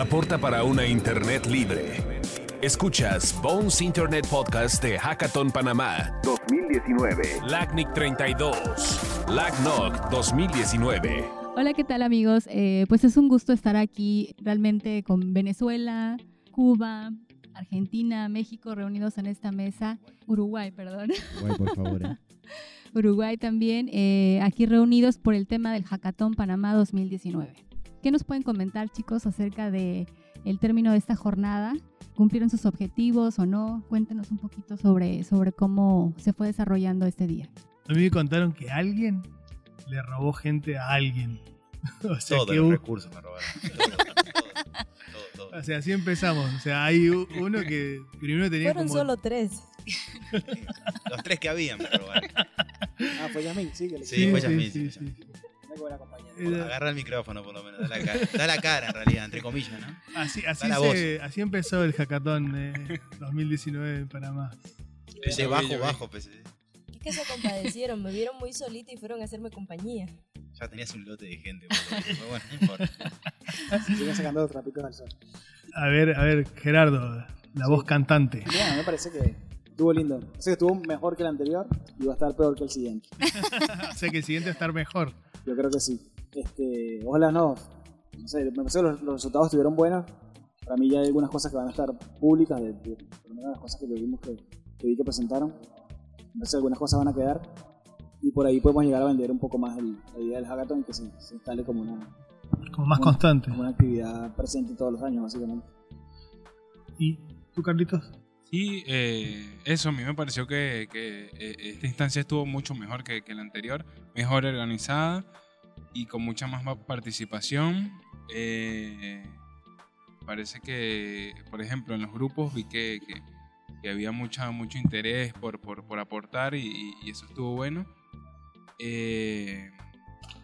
aporta para una Internet libre. Escuchas Bones Internet Podcast de Hackathon Panamá 2019. LACNIC 32. LACNOC 2019. Hola, ¿qué tal amigos? Eh, pues es un gusto estar aquí realmente con Venezuela, Cuba, Argentina, México reunidos en esta mesa. Uruguay, perdón. Uruguay, por favor. ¿eh? Uruguay también, eh, aquí reunidos por el tema del Hackathon Panamá 2019. ¿Qué nos pueden comentar, chicos, acerca de el término de esta jornada? ¿Cumplieron sus objetivos o no? Cuéntenos un poquito sobre, sobre cómo se fue desarrollando este día. A mí me contaron que alguien le robó gente a alguien. o sea, Todos los recursos me robaron. O sea, así empezamos. O sea, hay uno que primero tenía Fueron solo tres. los tres que habían me robaron. Ah, fue Yasmin, sí. Que sí, fue Yasmin. Sí, sí, Agarra el micrófono por lo menos, da la, cara, da la cara en realidad, entre comillas, ¿no? Así, así, se, así empezó el hackathon de 2019 en Panamá. PC bajo, bajo, PC. Es que se compadecieron, me vieron muy solita y fueron a hacerme compañía. Ya tenías un lote de gente, pero bueno, no importa. Sigue sacando al sol. A ver, a ver, Gerardo, la voz cantante. Bien, me parece que estuvo lindo. O sea, estuvo mejor que el anterior y va a estar peor que el siguiente. o sea, que el siguiente va a estar mejor. Yo creo que sí. Este, ojalá no. No sé, me parece que los, resultados estuvieron buenos. Para mí ya hay algunas cosas que van a estar públicas, de, de, las cosas que vimos que, que vi que presentaron. No sé, algunas cosas van a quedar. Y por ahí podemos llegar a vender un poco más el, la idea del hackathon que se, se instale como una, como más constante. Como una actividad presente todos los años, básicamente. ¿Y tú, Carlitos? Sí, eh, eso a mí me pareció que, que, eh, esta instancia estuvo mucho mejor que, que, la anterior, mejor organizada y con mucha más participación. Eh, parece que, por ejemplo, en los grupos vi que, había mucha, mucho interés por, por, por aportar y, eso estuvo bueno. Eh,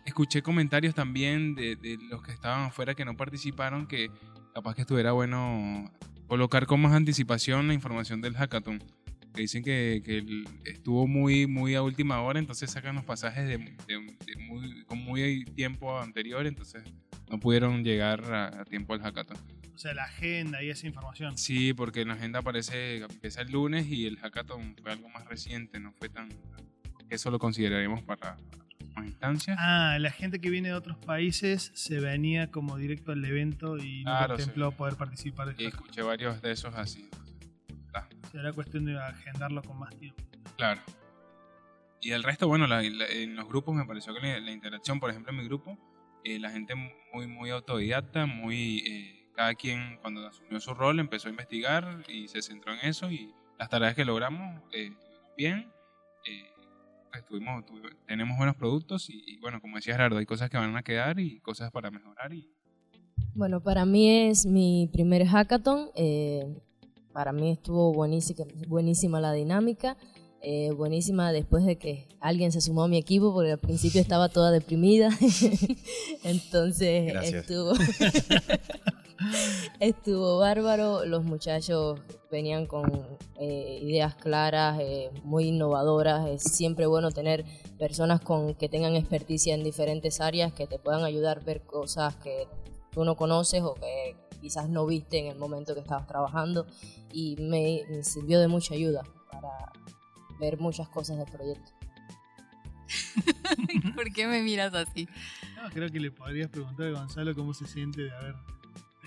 escuché comentarios también de, los que estaban afuera que no participaron, que capaz que estuviera bueno colocar con más anticipación la información del hackathon. Que dicen que, estuvo muy, muy a última hora, entonces sacan los pasajes de, muy tiempo anterior, entonces no pudieron llegar a, tiempo al hackathon. O sea, la agenda y esa información. Sí, porque en la agenda aparece, empieza el lunes y el hackathon fue algo más reciente, no fue tan... Eso lo consideraríamos para, instancias. Ah, la gente que viene de otros países se venía como directo al evento y no contempló poder participar. Y escuché varios de esos así. Será cuestión de agendarlo con más tiempo. Claro. Y el resto, bueno, en los grupos me pareció que la, interacción, por ejemplo, en mi grupo, eh, la gente muy, muy autodidacta, muy... Eh, cada quien cuando asumió su rol empezó a investigar y se centró en eso y las tareas que logramos eh, bien. Eh, tuvimos, tenemos buenos productos y, bueno, como decía Gerardo, hay cosas que van a quedar y cosas para mejorar. Y... Bueno, para mí es mi primer hackathon. Eh, para mí estuvo buenísima, buenísima la dinámica. Eh, buenísima después de que alguien se sumó a mi equipo porque al principio estaba toda deprimida entonces estuvo Estuvo bárbaro, los muchachos venían con eh, ideas claras, eh, muy innovadoras. Es siempre bueno tener personas con que tengan experticia en diferentes áreas que te puedan ayudar a ver cosas que tú no conoces o que quizás no viste en el momento que estabas trabajando. Y me, sirvió de mucha ayuda para ver muchas cosas del proyecto. ¿Por qué me miras así? creo que le podrías preguntar a Gonzalo cómo se siente de haber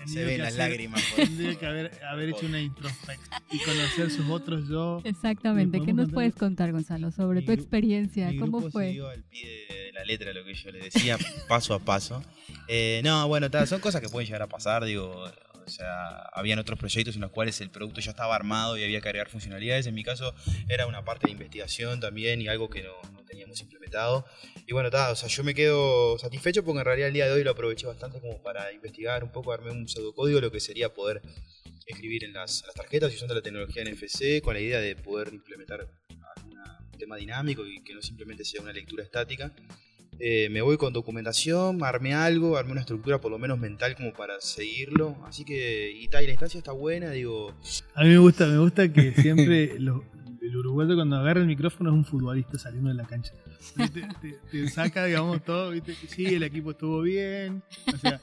se ven las lágrimas. Tendría que haber, hecho una introspección y conocer sus otros yo. Exactamente. ¿Qué nos puedes contar, Gonzalo, sobre tu experiencia? ¿Cómo fue? al pie de la letra lo que yo le decía, paso a paso. Eh, no, bueno, son cosas que pueden llegar a pasar, digo. Sea, habían otros proyectos en los cuales el producto ya estaba armado y había que agregar funcionalidades. En mi caso era una parte de investigación también y algo que no, no teníamos implementado. Y bueno, o sea, yo me quedo satisfecho porque en realidad el día de hoy lo aproveché bastante como para investigar un poco, armé un pseudocódigo, lo que sería poder escribir en las, tarjetas usando la tecnología NFC con la idea de poder implementar un tema dinámico y que no simplemente sea una lectura estática. Eh, me voy con documentación, armé algo, armé una estructura por lo menos mental como para seguirlo. Así que, y, tal, y la instancia está buena, digo. A mí me gusta, me gusta que siempre los, el uruguayo cuando agarra el micrófono es un futbolista saliendo de la cancha. Te, saca, digamos, todo, ¿viste? Sí, el equipo estuvo bien. O sea,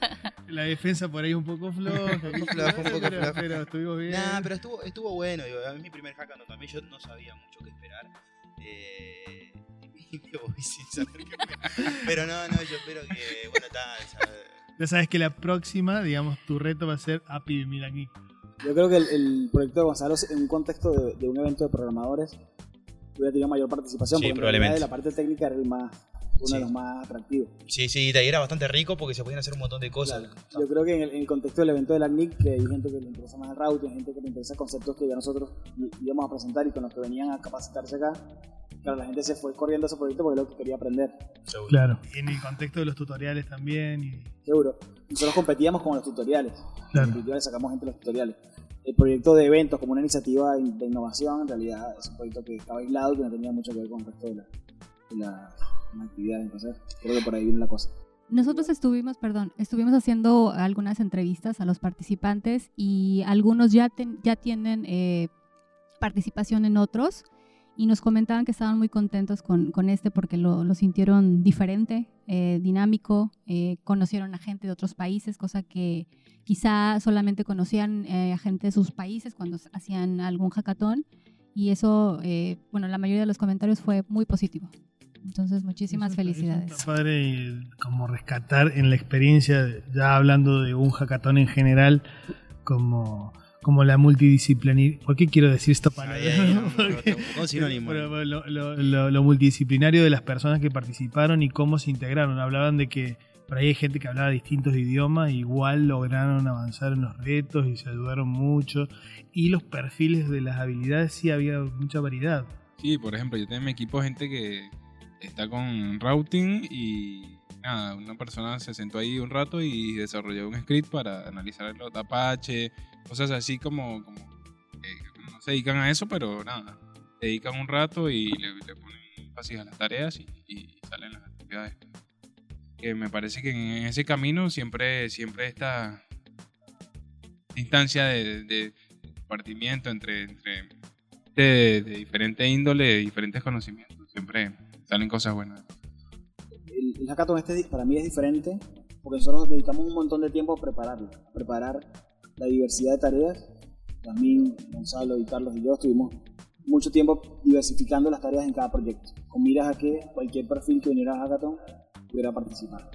la defensa por ahí un poco floja. un poco pero, pero, estuvimos bien. Nah, pero estuvo, estuvo bueno. Digo, a mí mi primer hackathon también yo no sabía mucho qué esperar. Eh, y me voy sin saber qué Pero no, no, yo espero que, bueno, está... Ya sabes que la próxima, digamos, tu reto va a ser API aquí. Yo creo que el, proyecto de Gonzalo, en un contexto de, un evento de programadores, hubiera tenido mayor participación. Sí, porque probablemente. la parte técnica era el más, uno de los más atractivos. Sí, sí, y era bastante rico porque se podían hacer un montón de cosas. Yo creo que en el, contexto del evento de la NIC, que hay gente que le interesa más el routing, gente que le interesa conceptos que ya nosotros íbamos a presentar y con los que venían a capacitarse acá, claro, la gente se fue corriendo a ese proyecto porque es lo que quería aprender. Claro. Y en el contexto de los tutoriales también. Y... Seguro. Nosotros competíamos con los tutoriales. Claro. Los sacamos gente de los tutoriales. El proyecto de eventos como una iniciativa de innovación, en realidad es un proyecto que estaba aislado y que no tenía mucho que ver con el resto de la, actividad. Entonces, creo que por ahí viene la cosa. Nosotros estuvimos, perdón, estuvimos haciendo algunas entrevistas a los participantes y algunos ya, ya tienen eh, participación en otros y nos comentaban que estaban muy contentos con, con este porque lo, lo sintieron diferente, eh, dinámico, eh, conocieron a gente de otros países, cosa que quizá solamente conocían eh, a gente de sus países cuando hacían algún hackathon y eso, bueno, la mayoría de los comentarios fue muy positivo. Entonces, muchísimas felicidades. Es padre como rescatar en la experiencia, ya hablando de un hackathon en general, como como la multidisciplinaria. ¿Por qué quiero decir esto para lo, multidisciplinario de las personas que participaron y cómo se integraron. Hablaban de que por ahí hay gente que hablaba distintos idiomas, igual lograron avanzar en los retos y se ayudaron mucho. Y los perfiles de las habilidades sí había mucha variedad. Sí, por ejemplo, yo tengo en mi equipo gente que está con routing y nada, una persona se sentó ahí un rato y desarrolló un script para analizar el Apache, cosas así como, como no se dedican a eso, pero nada, dedican un rato y le, ponen énfasis a las tareas y, salen las actividades. Que me parece que en ese camino siempre, siempre esta instancia de, de compartimiento entre, entre de, de diferente índole, de diferentes conocimientos, siempre salen cosas buenas el, hackathon este para mí es diferente porque nosotros dedicamos un montón de tiempo a prepararlo, a preparar la diversidad de tareas. También Gonzalo y Carlos y yo estuvimos mucho tiempo diversificando las tareas en cada proyecto, con miras a que cualquier perfil que viniera a hackathon pudiera participar.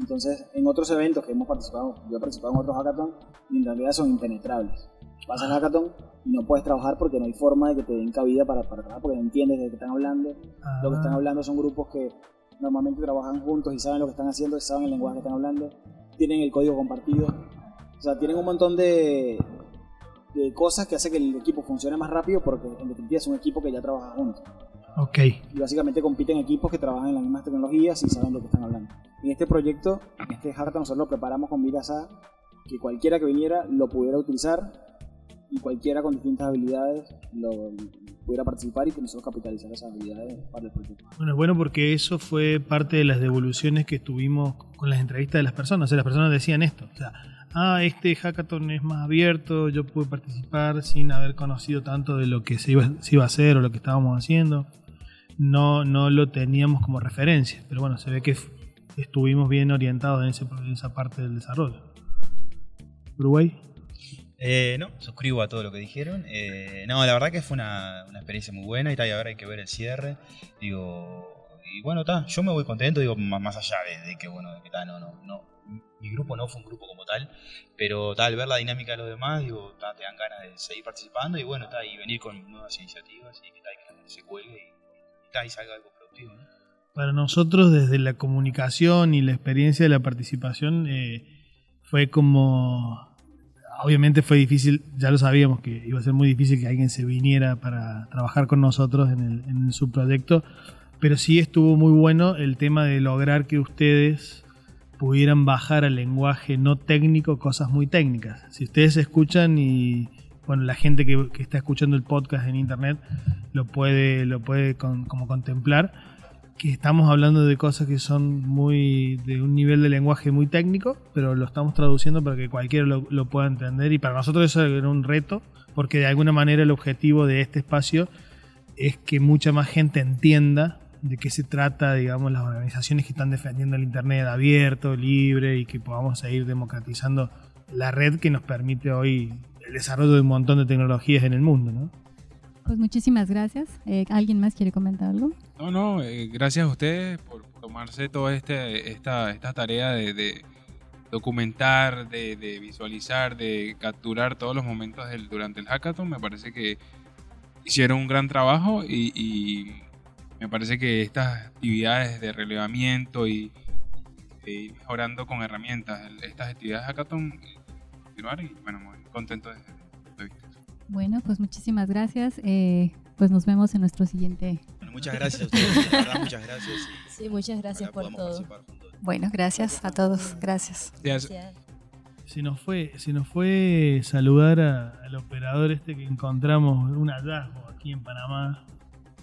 Entonces, en otros eventos que hemos participado, yo he participado en otros hackathon y en realidad son impenetrables. Vas al hackathon y no puedes trabajar porque no hay forma de que te den cabida para, para trabajar porque no entiendes de qué están hablando. Lo que están ah. hablando son grupos que normalmente trabajan juntos y saben lo que están haciendo, saben el lenguaje que están hablando, tienen el código compartido. O sea, tienen un montón de, de cosas que hacen que el equipo funcione más rápido porque en definitiva es un equipo que ya trabaja juntos. Ok. Y básicamente compiten equipos que trabajan en las mismas tecnologías y saben lo que están hablando. En este proyecto, en este hackathon, nosotros lo preparamos con miras a que cualquiera que viniera lo pudiera utilizar y cualquiera con distintas habilidades lo, pudiera participar y que nosotros capitalizar esas habilidades para el proyecto. Bueno, es bueno porque eso fue parte de las devoluciones que tuvimos con las entrevistas de las personas. O sea, las personas decían esto. O sea, ah, este hackathon es más abierto, yo pude participar sin haber conocido tanto de lo que se iba, se iba a hacer o lo que estábamos haciendo. No, no lo teníamos como referencia, pero bueno, se ve que estuvimos bien orientados en, ese, en esa parte del desarrollo. Uruguay. Eh, no, suscribo a todo lo que dijeron. Eh, no, la verdad que fue una, experiencia muy buena y tal, y ahora hay que ver el cierre. Digo, y bueno, está, yo me voy contento, digo, más, allá de, que, bueno, de que tal, no, no, no, mi grupo no fue un grupo como tal, pero tal, ver la dinámica de los demás, digo, te dan ganas de seguir participando y bueno, tal, y venir con nuevas iniciativas y que tal, que se cuelgue y, algo productivo, Para nosotros, desde la comunicación y la experiencia de la participación, eh, fue como obviamente fue difícil, ya lo sabíamos que iba a ser muy difícil que alguien se viniera para trabajar con nosotros en el, en subproyecto, pero sí estuvo muy bueno el tema de lograr que ustedes pudieran bajar al lenguaje no técnico cosas muy técnicas. Si ustedes escuchan y bueno, la gente que, está escuchando el podcast en internet lo puede, lo puede como contemplar. que estamos hablando de cosas que son muy de un nivel de lenguaje muy técnico, pero lo estamos traduciendo para que cualquiera lo, lo pueda entender y para nosotros eso era un reto, porque de alguna manera el objetivo de este espacio es que mucha más gente entienda de qué se trata, digamos, las organizaciones que están defendiendo el Internet abierto, libre y que podamos seguir democratizando la red que nos permite hoy el desarrollo de un montón de tecnologías en el mundo, ¿no? Pues muchísimas gracias. Eh, ¿Alguien más quiere comentar algo? No, no, eh, gracias a ustedes por tomarse toda este, esta, esta tarea de, de documentar, de, de, visualizar, de capturar todos los momentos del, durante el hackathon. Me parece que hicieron un gran trabajo y, y me parece que estas actividades de relevamiento y, y mejorando con herramientas estas actividades hackathon continuar y bueno, muy contento de, de. Bueno, pues muchísimas gracias. Eh, pues nos vemos en nuestro siguiente. Bueno, muchas gracias a ustedes, verdad, muchas gracias. Sí, muchas gracias por todo. Bueno, gracias a todos. Gracias. Gracias. Se nos fue, se nos fue saludar a- al operador este que encontramos, un hallazgo aquí en Panamá,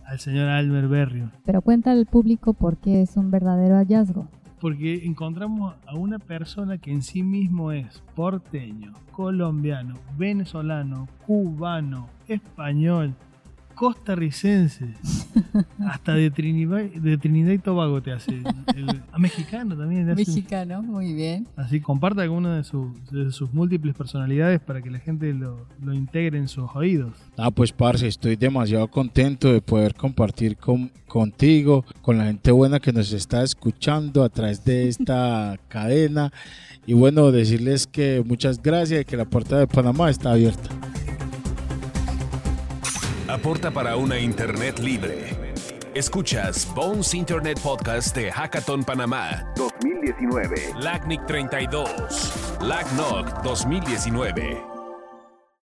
al señor Albert Berrio. Pero cuenta al público por qué es un verdadero hallazgo. Porque encontramos a una persona que en sí mismo es porteño, colombiano, venezolano, cubano, español, costarricense, hasta de Trinidad, de Trinidad y Tobago te hace. El, a mexicano también. te hace. Mexicano, muy bien. Así comparte alguna de, sus- de sus múltiples personalidades para que la gente lo, lo integre en sus oídos. Ah, pues parce, estoy demasiado contento de poder compartir con, contigo, con la gente buena que nos está escuchando a través de esta cadena. Y bueno, decirles que muchas gracias y que la puerta de Panamá está abierta. Aporta para una Internet libre. Escuchas Bones Internet Podcast de Hackathon Panamá 2019. LACNIC 32. LACNOC 2019.